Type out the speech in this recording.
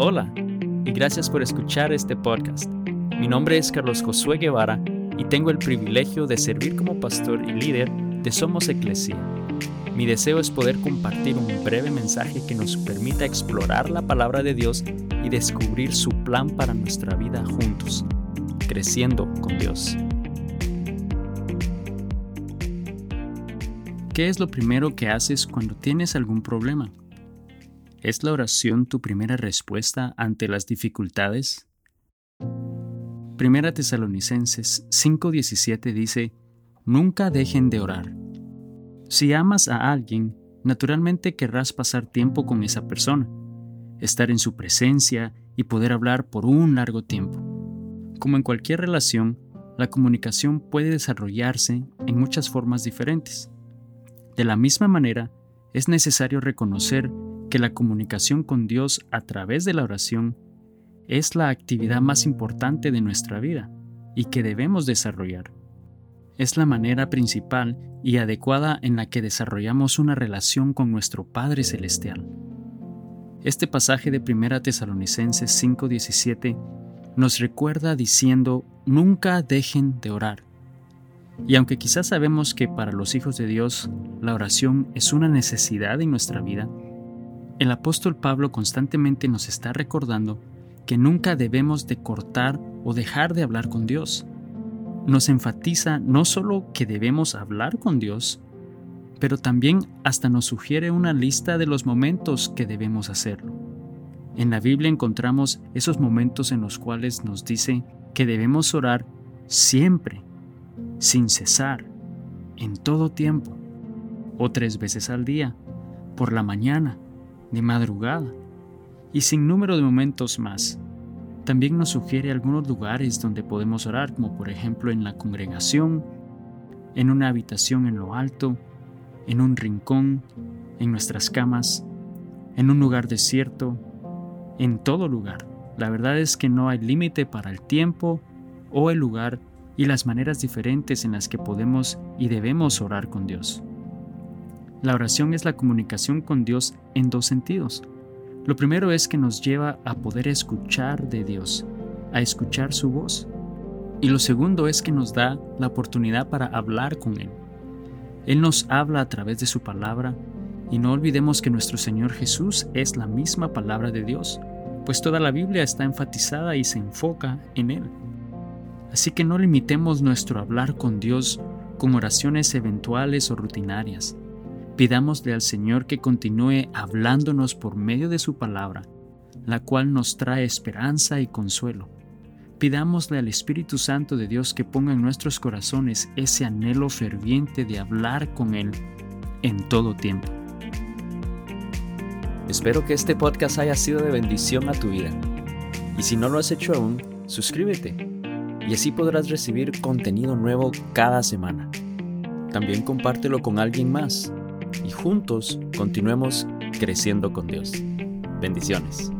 Hola y gracias por escuchar este podcast. Mi nombre es Carlos Josué Guevara y tengo el privilegio de servir como pastor y líder de Somos Eclesia. Mi deseo es poder compartir un breve mensaje que nos permita explorar la palabra de Dios y descubrir su plan para nuestra vida juntos, creciendo con Dios. ¿Qué es lo primero que haces cuando tienes algún problema? ¿Es la oración tu primera respuesta ante las dificultades? Primera Tesalonicenses 5:17 dice, Nunca dejen de orar. Si amas a alguien, naturalmente querrás pasar tiempo con esa persona, estar en su presencia y poder hablar por un largo tiempo. Como en cualquier relación, la comunicación puede desarrollarse en muchas formas diferentes. De la misma manera, es necesario reconocer que la comunicación con Dios a través de la oración es la actividad más importante de nuestra vida y que debemos desarrollar. Es la manera principal y adecuada en la que desarrollamos una relación con nuestro Padre Celestial. Este pasaje de 1 Tesalonicenses 5:17 nos recuerda diciendo, nunca dejen de orar. Y aunque quizás sabemos que para los hijos de Dios la oración es una necesidad en nuestra vida, el apóstol Pablo constantemente nos está recordando que nunca debemos de cortar o dejar de hablar con Dios. Nos enfatiza no solo que debemos hablar con Dios, pero también hasta nos sugiere una lista de los momentos que debemos hacerlo. En la Biblia encontramos esos momentos en los cuales nos dice que debemos orar siempre, sin cesar, en todo tiempo, o tres veces al día, por la mañana, de madrugada y sin número de momentos más. También nos sugiere algunos lugares donde podemos orar, como por ejemplo en la congregación, en una habitación en lo alto, en un rincón, en nuestras camas, en un lugar desierto, en todo lugar. La verdad es que no hay límite para el tiempo o el lugar y las maneras diferentes en las que podemos y debemos orar con Dios. La oración es la comunicación con Dios en dos sentidos. Lo primero es que nos lleva a poder escuchar de Dios, a escuchar su voz. Y lo segundo es que nos da la oportunidad para hablar con Él. Él nos habla a través de su palabra y no olvidemos que nuestro Señor Jesús es la misma palabra de Dios, pues toda la Biblia está enfatizada y se enfoca en Él. Así que no limitemos nuestro hablar con Dios con oraciones eventuales o rutinarias. Pidámosle al Señor que continúe hablándonos por medio de su palabra, la cual nos trae esperanza y consuelo. Pidámosle al Espíritu Santo de Dios que ponga en nuestros corazones ese anhelo ferviente de hablar con Él en todo tiempo. Espero que este podcast haya sido de bendición a tu vida. Y si no lo has hecho aún, suscríbete y así podrás recibir contenido nuevo cada semana. También compártelo con alguien más y juntos continuemos creciendo con Dios. Bendiciones.